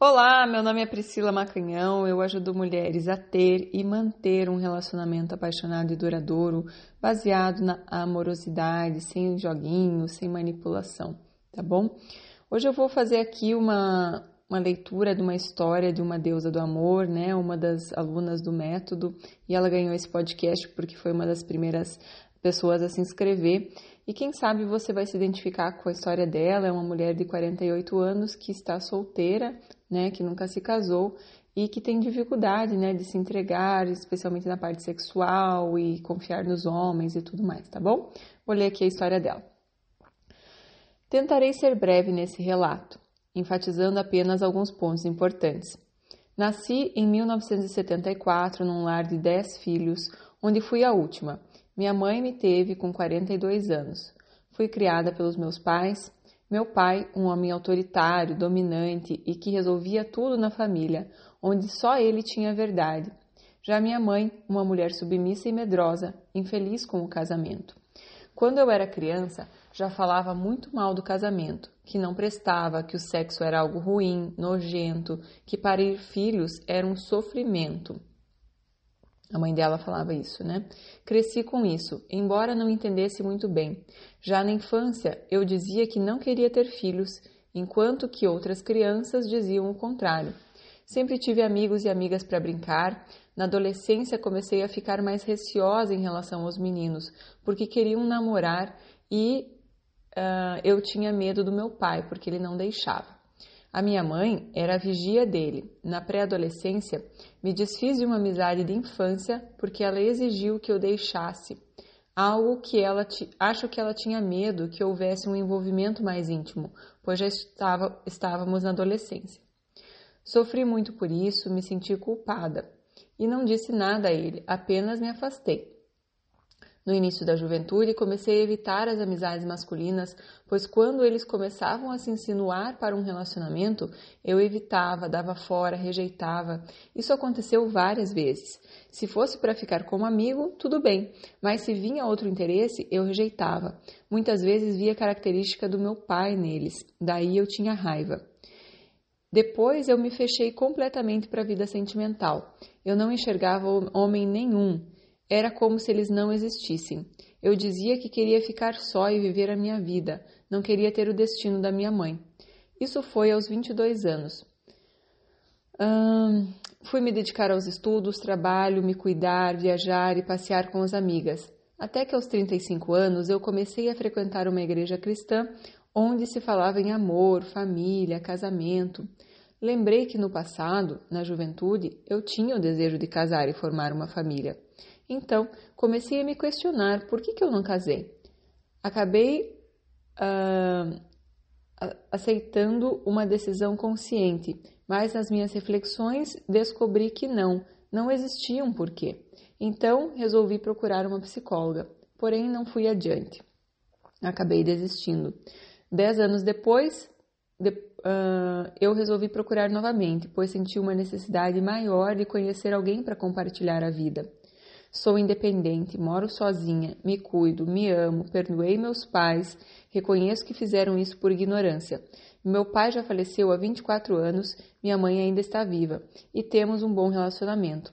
Olá, meu nome é Priscila Macanhão. Eu ajudo mulheres a ter e manter um relacionamento apaixonado e duradouro, baseado na amorosidade, sem joguinhos, sem manipulação, tá bom? Hoje eu vou fazer aqui uma, uma leitura de uma história de uma deusa do amor, né? Uma das alunas do método, e ela ganhou esse podcast porque foi uma das primeiras pessoas a se inscrever. E quem sabe você vai se identificar com a história dela. É uma mulher de 48 anos que está solteira, né, que nunca se casou e que tem dificuldade, né, de se entregar, especialmente na parte sexual e confiar nos homens e tudo mais, tá bom? Vou ler aqui a história dela. Tentarei ser breve nesse relato, enfatizando apenas alguns pontos importantes. Nasci em 1974 num lar de 10 filhos, onde fui a última. Minha mãe me teve com 42 anos. Fui criada pelos meus pais, meu pai, um homem autoritário, dominante e que resolvia tudo na família, onde só ele tinha verdade. Já minha mãe, uma mulher submissa e medrosa, infeliz com o casamento. Quando eu era criança, já falava muito mal do casamento, que não prestava, que o sexo era algo ruim, nojento, que parir filhos era um sofrimento. A mãe dela falava isso, né? Cresci com isso, embora não entendesse muito bem. Já na infância, eu dizia que não queria ter filhos, enquanto que outras crianças diziam o contrário. Sempre tive amigos e amigas para brincar. Na adolescência, comecei a ficar mais receosa em relação aos meninos, porque queriam namorar e uh, eu tinha medo do meu pai, porque ele não deixava. A minha mãe era a vigia dele. Na pré-adolescência, me desfiz de uma amizade de infância porque ela exigiu que eu deixasse algo que ela acho que ela tinha medo que houvesse um envolvimento mais íntimo, pois já estava, estávamos na adolescência. Sofri muito por isso, me senti culpada e não disse nada a ele, apenas me afastei. No início da juventude, comecei a evitar as amizades masculinas, pois quando eles começavam a se insinuar para um relacionamento, eu evitava, dava fora, rejeitava. Isso aconteceu várias vezes. Se fosse para ficar como amigo, tudo bem, mas se vinha outro interesse, eu rejeitava. Muitas vezes via característica do meu pai neles, daí eu tinha raiva. Depois eu me fechei completamente para a vida sentimental. Eu não enxergava homem nenhum era como se eles não existissem. Eu dizia que queria ficar só e viver a minha vida, não queria ter o destino da minha mãe. Isso foi aos 22 anos. Hum, fui me dedicar aos estudos, trabalho, me cuidar, viajar e passear com as amigas. Até que aos 35 anos eu comecei a frequentar uma igreja cristã onde se falava em amor, família, casamento. Lembrei que no passado, na juventude, eu tinha o desejo de casar e formar uma família. Então, comecei a me questionar por que, que eu não casei. Acabei uh, aceitando uma decisão consciente, mas nas minhas reflexões descobri que não, não existia um porquê. Então, resolvi procurar uma psicóloga, porém não fui adiante. Acabei desistindo. Dez anos depois, de, uh, eu resolvi procurar novamente, pois senti uma necessidade maior de conhecer alguém para compartilhar a vida. Sou independente, moro sozinha, me cuido, me amo, perdoei meus pais, reconheço que fizeram isso por ignorância. Meu pai já faleceu há 24 anos, minha mãe ainda está viva e temos um bom relacionamento.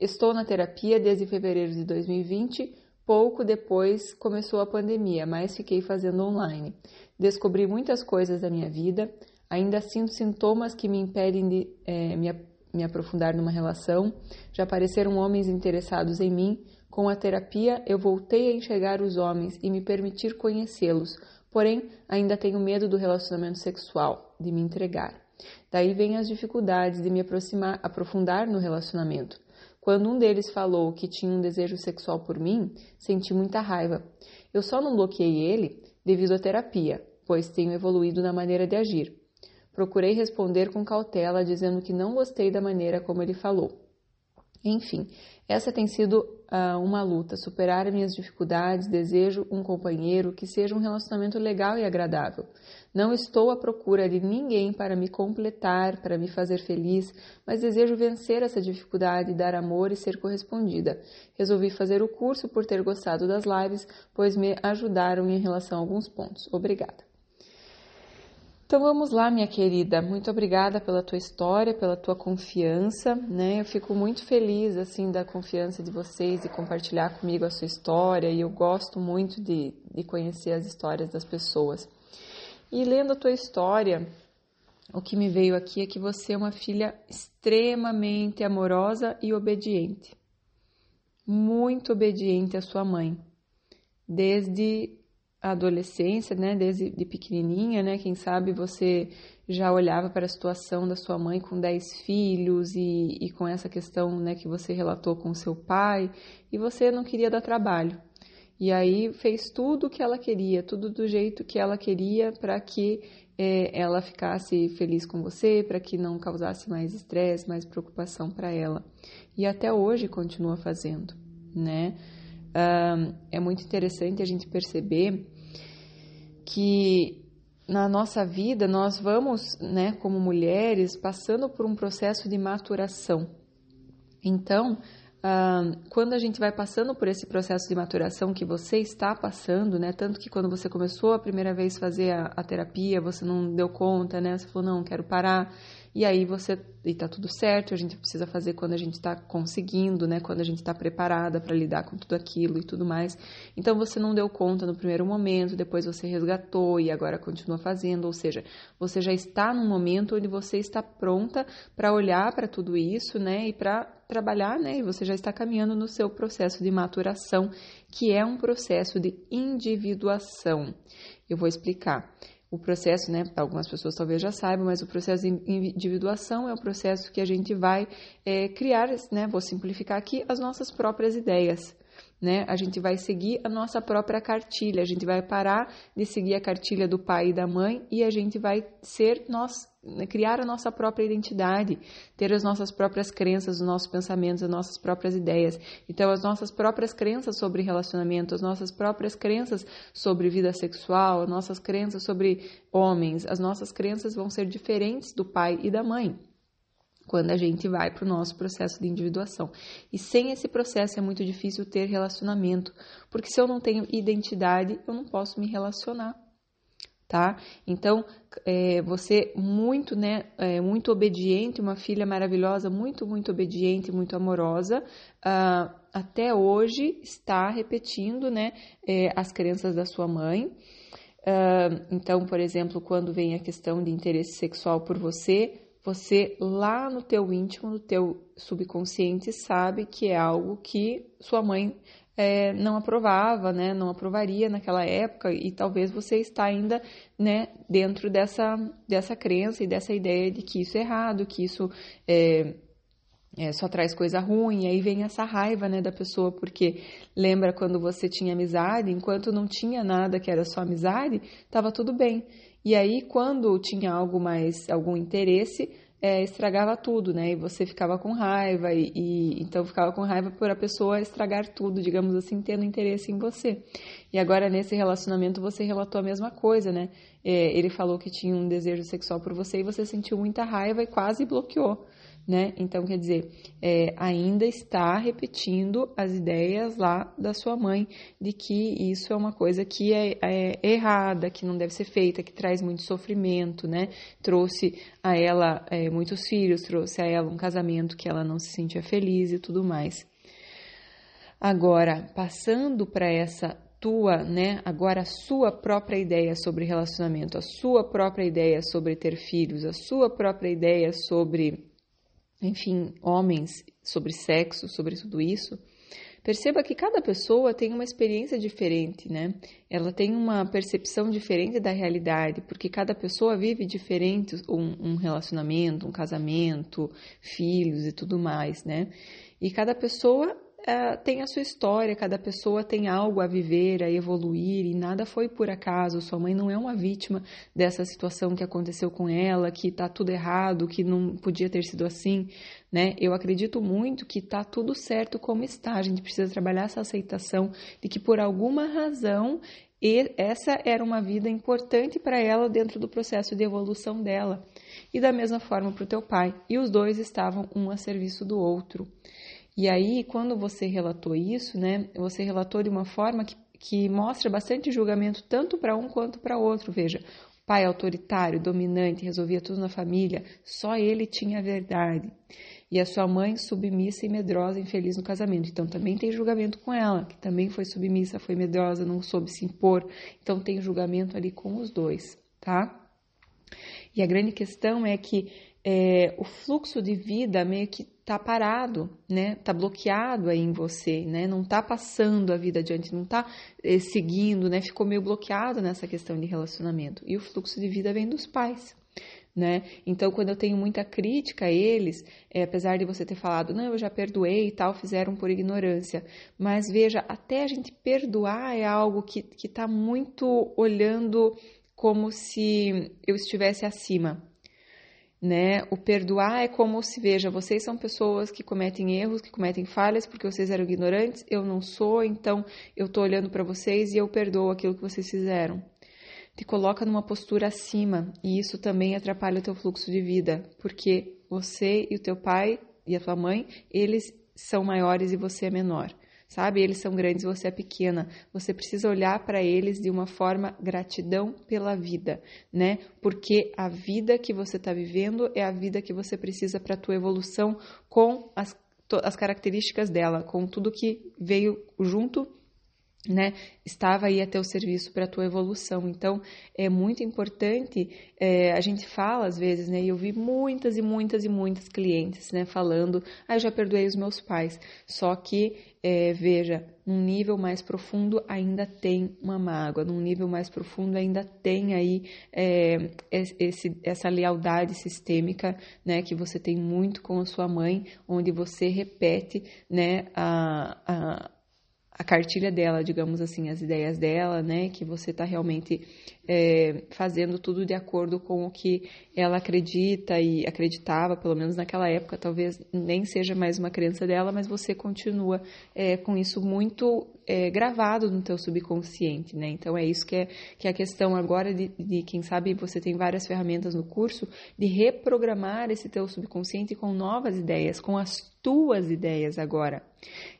Estou na terapia desde fevereiro de 2020. Pouco depois começou a pandemia, mas fiquei fazendo online. Descobri muitas coisas da minha vida, ainda sinto sintomas que me impedem de é, me me aprofundar numa relação, já apareceram homens interessados em mim. Com a terapia, eu voltei a enxergar os homens e me permitir conhecê-los, porém, ainda tenho medo do relacionamento sexual, de me entregar. Daí vem as dificuldades de me aproximar, aprofundar no relacionamento. Quando um deles falou que tinha um desejo sexual por mim, senti muita raiva. Eu só não bloqueei ele devido à terapia, pois tenho evoluído na maneira de agir. Procurei responder com cautela, dizendo que não gostei da maneira como ele falou. Enfim, essa tem sido uh, uma luta, superar minhas dificuldades, desejo um companheiro que seja um relacionamento legal e agradável. Não estou à procura de ninguém para me completar, para me fazer feliz, mas desejo vencer essa dificuldade, dar amor e ser correspondida. Resolvi fazer o curso por ter gostado das lives, pois me ajudaram em relação a alguns pontos. Obrigada. Então vamos lá, minha querida. Muito obrigada pela tua história, pela tua confiança, né? Eu fico muito feliz assim da confiança de vocês e compartilhar comigo a sua história e eu gosto muito de, de conhecer as histórias das pessoas. E lendo a tua história, o que me veio aqui é que você é uma filha extremamente amorosa e obediente. Muito obediente à sua mãe. Desde adolescência, né, desde de pequenininha, né, quem sabe você já olhava para a situação da sua mãe com dez filhos e, e com essa questão, né, que você relatou com seu pai e você não queria dar trabalho. E aí fez tudo o que ela queria, tudo do jeito que ela queria para que é, ela ficasse feliz com você, para que não causasse mais estresse, mais preocupação para ela. E até hoje continua fazendo, né? É muito interessante a gente perceber que na nossa vida nós vamos, né, como mulheres, passando por um processo de maturação. Então, quando a gente vai passando por esse processo de maturação que você está passando, né, tanto que quando você começou a primeira vez fazer a, a terapia, você não deu conta, né, você falou não, quero parar, e aí você e tá tudo certo, a gente precisa fazer quando a gente está conseguindo, né? Quando a gente está preparada para lidar com tudo aquilo e tudo mais. Então você não deu conta no primeiro momento, depois você resgatou e agora continua fazendo, ou seja, você já está num momento onde você está pronta para olhar para tudo isso, né? E para trabalhar, né? E você já está caminhando no seu processo de maturação, que é um processo de individuação. Eu vou explicar. O processo, né, algumas pessoas talvez já saibam, mas o processo de individuação é o processo que a gente vai é, criar, né, vou simplificar aqui, as nossas próprias ideias. Né? A gente vai seguir a nossa própria cartilha, a gente vai parar de seguir a cartilha do pai e da mãe e a gente vai ser nós, né, criar a nossa própria identidade, ter as nossas próprias crenças, os nossos pensamentos, as nossas próprias ideias. Então, as nossas próprias crenças sobre relacionamento, as nossas próprias crenças sobre vida sexual, as nossas crenças sobre homens, as nossas crenças vão ser diferentes do pai e da mãe quando a gente vai para o nosso processo de individuação. E sem esse processo é muito difícil ter relacionamento, porque se eu não tenho identidade, eu não posso me relacionar. Tá? Então, é, você muito, né, é, muito obediente, uma filha maravilhosa, muito, muito obediente, muito amorosa, uh, até hoje está repetindo, né, é, as crenças da sua mãe. Uh, então, por exemplo, quando vem a questão de interesse sexual por você, você lá no teu íntimo, no teu subconsciente, sabe que é algo que sua mãe é, não aprovava, né? Não aprovaria naquela época e talvez você está ainda, né? Dentro dessa dessa crença e dessa ideia de que isso é errado, que isso é, é, só traz coisa ruim, e aí vem essa raiva né, da pessoa, porque lembra quando você tinha amizade, enquanto não tinha nada que era só amizade, estava tudo bem. E aí, quando tinha algo mais, algum interesse, é, estragava tudo, né? E você ficava com raiva, e, e, então ficava com raiva por a pessoa estragar tudo, digamos assim, tendo interesse em você. E agora, nesse relacionamento, você relatou a mesma coisa, né? É, ele falou que tinha um desejo sexual por você e você sentiu muita raiva e quase bloqueou né? Então, quer dizer, é, ainda está repetindo as ideias lá da sua mãe de que isso é uma coisa que é, é, errada, que não deve ser feita, que traz muito sofrimento, né? Trouxe a ela é, muitos filhos, trouxe a ela um casamento que ela não se sentia feliz e tudo mais. Agora, passando para essa tua, né, agora a sua própria ideia sobre relacionamento, a sua própria ideia sobre ter filhos, a sua própria ideia sobre enfim, homens, sobre sexo, sobre tudo isso, perceba que cada pessoa tem uma experiência diferente, né? Ela tem uma percepção diferente da realidade, porque cada pessoa vive diferente um, um relacionamento, um casamento, filhos e tudo mais, né? E cada pessoa é, tem a sua história, cada pessoa tem algo a viver, a evoluir, e nada foi por acaso. Sua mãe não é uma vítima dessa situação que aconteceu com ela, que tá tudo errado, que não podia ter sido assim, né? Eu acredito muito que tá tudo certo como está. A gente precisa trabalhar essa aceitação de que por alguma razão e essa era uma vida importante para ela dentro do processo de evolução dela. E da mesma forma para o teu pai. E os dois estavam um a serviço do outro. E aí, quando você relatou isso, né, você relatou de uma forma que, que mostra bastante julgamento tanto para um quanto para outro. Veja, pai autoritário, dominante, resolvia tudo na família, só ele tinha a verdade. E a sua mãe submissa e medrosa, infeliz no casamento. Então também tem julgamento com ela, que também foi submissa, foi medrosa, não soube se impor. Então tem julgamento ali com os dois, tá? E a grande questão é que é, o fluxo de vida meio que tá parado, né? Tá bloqueado aí em você, né? Não tá passando a vida adiante, não tá é, seguindo, né? Ficou meio bloqueado nessa questão de relacionamento. E o fluxo de vida vem dos pais. Né? Então, quando eu tenho muita crítica a eles, é, apesar de você ter falado, não, eu já perdoei e tal, fizeram por ignorância. Mas veja, até a gente perdoar é algo que está muito olhando como se eu estivesse acima, né? O perdoar é como se veja, vocês são pessoas que cometem erros, que cometem falhas porque vocês eram ignorantes, eu não sou, então eu tô olhando para vocês e eu perdoo aquilo que vocês fizeram. Te coloca numa postura acima e isso também atrapalha o teu fluxo de vida, porque você e o teu pai e a tua mãe, eles são maiores e você é menor sabe? Eles são grandes, você é pequena. Você precisa olhar para eles de uma forma gratidão pela vida, né? Porque a vida que você está vivendo é a vida que você precisa para a tua evolução com as, as características dela, com tudo que veio junto né, estava aí a teu serviço para a tua evolução. Então, é muito importante, é, a gente fala às vezes, né, e eu vi muitas e muitas e muitas clientes, né, falando, ah, eu já perdoei os meus pais, só que, é, veja, num nível mais profundo ainda tem uma mágoa, num nível mais profundo ainda tem aí é, esse, essa lealdade sistêmica, né, que você tem muito com a sua mãe, onde você repete, né, a, a a cartilha dela, digamos assim, as ideias dela, né? Que você está realmente é, fazendo tudo de acordo com o que ela acredita e acreditava, pelo menos naquela época, talvez nem seja mais uma crença dela, mas você continua é, com isso muito é, gravado no teu subconsciente, né? Então é isso que é, que é a questão agora de, de, quem sabe você tem várias ferramentas no curso, de reprogramar esse teu subconsciente com novas ideias, com as tuas ideias agora,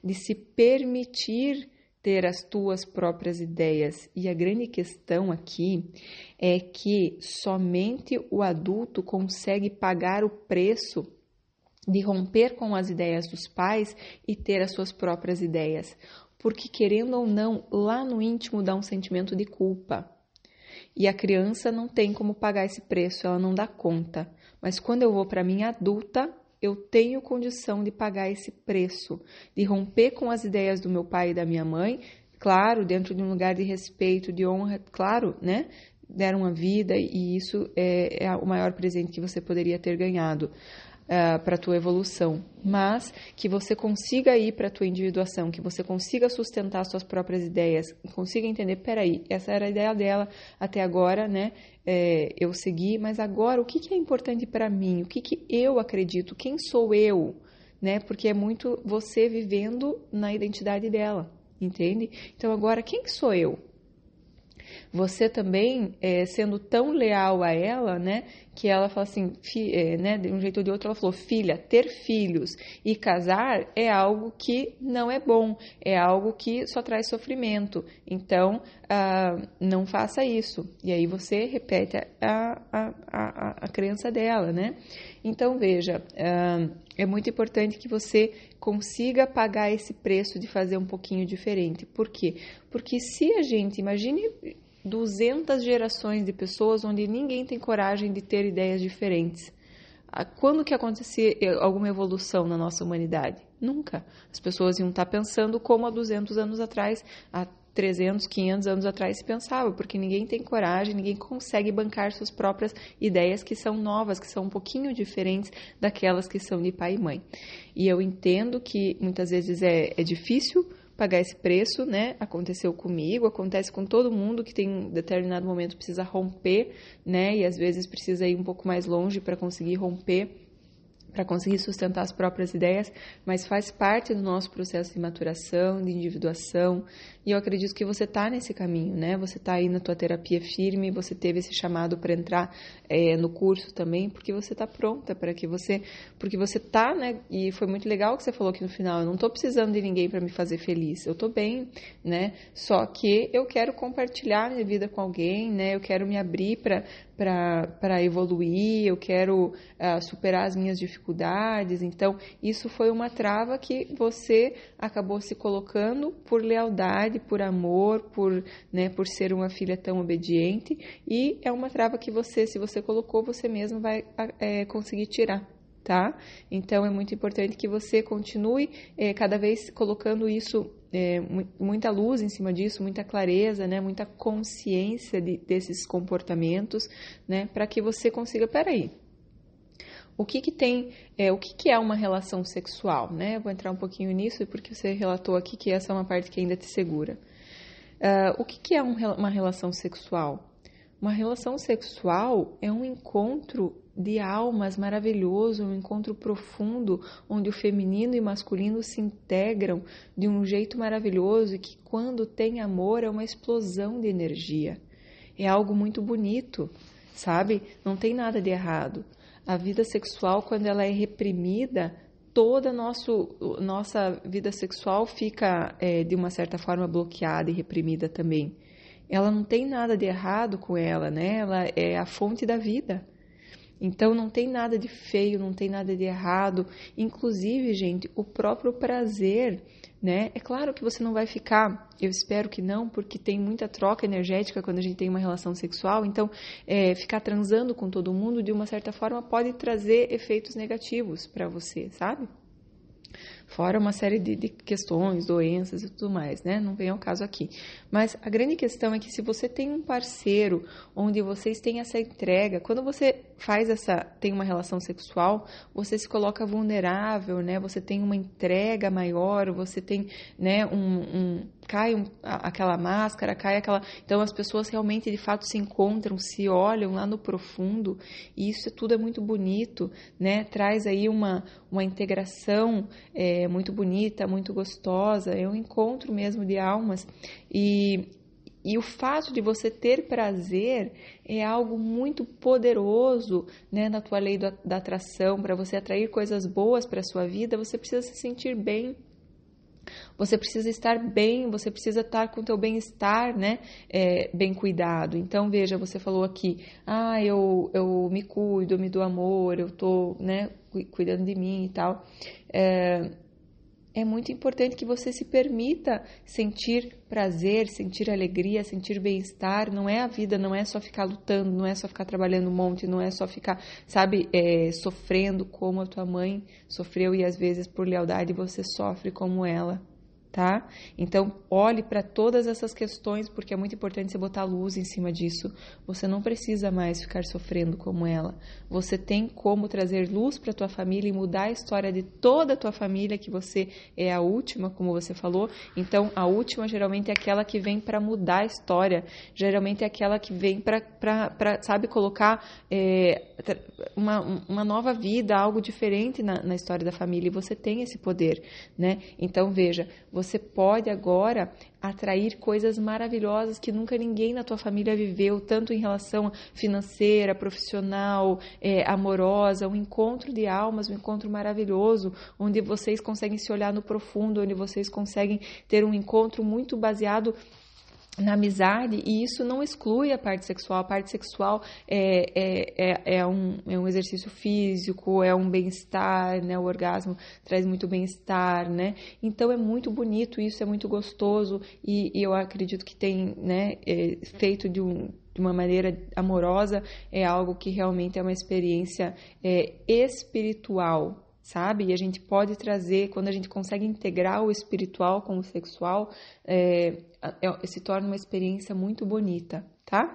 de se permitir ter as tuas próprias ideias. E a grande questão aqui é que somente o adulto consegue pagar o preço de romper com as ideias dos pais e ter as suas próprias ideias. Porque, querendo ou não, lá no íntimo dá um sentimento de culpa. E a criança não tem como pagar esse preço, ela não dá conta. Mas quando eu vou para minha adulta, eu tenho condição de pagar esse preço, de romper com as ideias do meu pai e da minha mãe, claro, dentro de um lugar de respeito, de honra, claro, né? Deram a vida e isso é, é o maior presente que você poderia ter ganhado. Ah, para a tua evolução, mas que você consiga ir para a tua individuação, que você consiga sustentar suas próprias ideias, consiga entender, peraí, essa era a ideia dela até agora, né? é, eu segui, mas agora o que, que é importante para mim? O que, que eu acredito? Quem sou eu? Né? Porque é muito você vivendo na identidade dela, entende? Então agora quem que sou eu? Você também, é, sendo tão leal a ela, né, que ela fala assim, fi, é, né, de um jeito ou de outro, ela falou: filha, ter filhos e casar é algo que não é bom, é algo que só traz sofrimento. Então, ah, não faça isso. E aí você repete a, a, a, a crença dela, né? Então, veja, ah, é muito importante que você consiga pagar esse preço de fazer um pouquinho diferente. Por quê? Porque se a gente, imagine 200 gerações de pessoas onde ninguém tem coragem de ter ideias diferentes. Ah, quando que acontecia alguma evolução na nossa humanidade? Nunca. As pessoas iam estar pensando como há 200 anos atrás, há 300, 500 anos atrás se pensava, porque ninguém tem coragem, ninguém consegue bancar suas próprias ideias que são novas, que são um pouquinho diferentes daquelas que são de pai e mãe. E eu entendo que muitas vezes é, é difícil pagar esse preço, né? Aconteceu comigo, acontece com todo mundo que tem um determinado momento precisa romper, né? E às vezes precisa ir um pouco mais longe para conseguir romper para conseguir sustentar as próprias ideias, mas faz parte do nosso processo de maturação, de individuação. E eu acredito que você está nesse caminho, né? Você está aí na tua terapia firme, você teve esse chamado para entrar é, no curso também, porque você está pronta para que você, porque você está, né? E foi muito legal que você falou aqui no final. Eu não estou precisando de ninguém para me fazer feliz. Eu estou bem, né? Só que eu quero compartilhar minha vida com alguém, né? Eu quero me abrir para para evoluir, eu quero uh, superar as minhas dificuldades. Então, isso foi uma trava que você acabou se colocando por lealdade, por amor, por, né, por ser uma filha tão obediente. E é uma trava que você, se você colocou, você mesmo vai é, conseguir tirar. Tá? Então é muito importante que você continue é, cada vez colocando isso é, muita luz em cima disso, muita clareza, né, muita consciência de, desses comportamentos, né, para que você consiga, peraí, o que, que tem, é, o que, que é uma relação sexual, né? vou entrar um pouquinho nisso porque você relatou aqui que essa é uma parte que ainda te segura. Uh, o que, que é um, uma relação sexual? Uma relação sexual é um encontro de almas maravilhoso, um encontro profundo onde o feminino e masculino se integram de um jeito maravilhoso e que quando tem amor é uma explosão de energia. É algo muito bonito, sabe? Não tem nada de errado. A vida sexual, quando ela é reprimida, toda nosso, nossa vida sexual fica é, de uma certa forma bloqueada e reprimida também. Ela não tem nada de errado com ela, né? Ela é a fonte da vida. Então não tem nada de feio, não tem nada de errado. Inclusive, gente, o próprio prazer, né? É claro que você não vai ficar, eu espero que não, porque tem muita troca energética quando a gente tem uma relação sexual. Então, é, ficar transando com todo mundo, de uma certa forma, pode trazer efeitos negativos para você, sabe? Fora uma série de, de, questões, doenças e tudo mais, né? Não vem ao caso aqui. Mas a grande questão é que se você tem um parceiro onde vocês têm essa entrega, quando você faz essa, tem uma relação sexual, você se coloca vulnerável, né? Você tem uma entrega maior, você tem, né, um, um cai um, aquela máscara, cai aquela. Então as pessoas realmente de fato se encontram, se olham lá no profundo, e isso tudo é muito bonito, né? Traz aí uma, uma integração é, muito bonita, muito gostosa, é um encontro mesmo de almas. E, e o fato de você ter prazer é algo muito poderoso né, na tua lei da, da atração. Para você atrair coisas boas para a sua vida, você precisa se sentir bem. Você precisa estar bem, você precisa estar com o teu bem-estar, né, é, bem cuidado. Então, veja, você falou aqui, ah, eu, eu me cuido, eu me dou amor, eu tô, né, cuidando de mim e tal. É, é muito importante que você se permita sentir prazer, sentir alegria, sentir bem-estar. Não é a vida, não é só ficar lutando, não é só ficar trabalhando um monte, não é só ficar, sabe, é, sofrendo como a tua mãe sofreu e às vezes por lealdade você sofre como ela tá? Então, olhe para todas essas questões, porque é muito importante você botar luz em cima disso. Você não precisa mais ficar sofrendo como ela. Você tem como trazer luz para tua família e mudar a história de toda a tua família, que você é a última, como você falou. Então, a última geralmente é aquela que vem para mudar a história. Geralmente é aquela que vem para, sabe, colocar é, uma, uma nova vida, algo diferente na, na história da família. E você tem esse poder, né? Então, veja, você pode agora atrair coisas maravilhosas que nunca ninguém na tua família viveu, tanto em relação financeira, profissional, é, amorosa, um encontro de almas, um encontro maravilhoso, onde vocês conseguem se olhar no profundo, onde vocês conseguem ter um encontro muito baseado na amizade, e isso não exclui a parte sexual. A parte sexual é, é, é, é um, é um exercício físico, é um bem-estar, né? O orgasmo traz muito bem-estar, né? Então é muito bonito isso, é muito gostoso, e, e eu acredito que tem, né, é, feito de um de uma maneira amorosa, é algo que realmente é uma experiência é, espiritual, sabe? E a gente pode trazer, quando a gente consegue integrar o espiritual com o sexual, é, é, se torna uma experiência muito bonita, tá?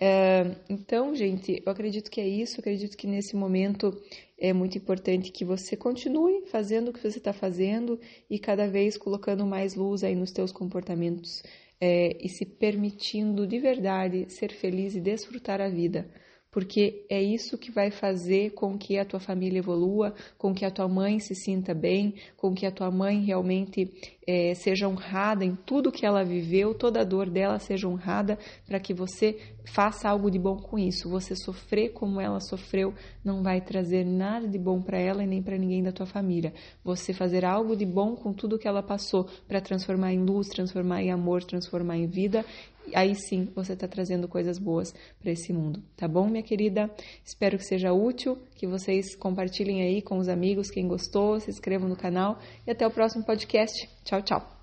É, então, gente, eu acredito que é isso. acredito que nesse momento é muito importante que você continue fazendo o que você está fazendo e cada vez colocando mais luz aí nos teus comportamentos é, e se permitindo de verdade ser feliz e desfrutar a vida porque é isso que vai fazer com que a tua família evolua, com que a tua mãe se sinta bem, com que a tua mãe realmente é, seja honrada em tudo que ela viveu, toda a dor dela seja honrada, para que você faça algo de bom com isso. Você sofrer como ela sofreu não vai trazer nada de bom para ela e nem para ninguém da tua família. Você fazer algo de bom com tudo que ela passou para transformar em luz, transformar em amor, transformar em vida, aí sim você está trazendo coisas boas para esse mundo, tá bom, minha querida? Espero que seja útil, que vocês compartilhem aí com os amigos, quem gostou, se inscrevam no canal e até o próximo podcast. Tchau, tchau!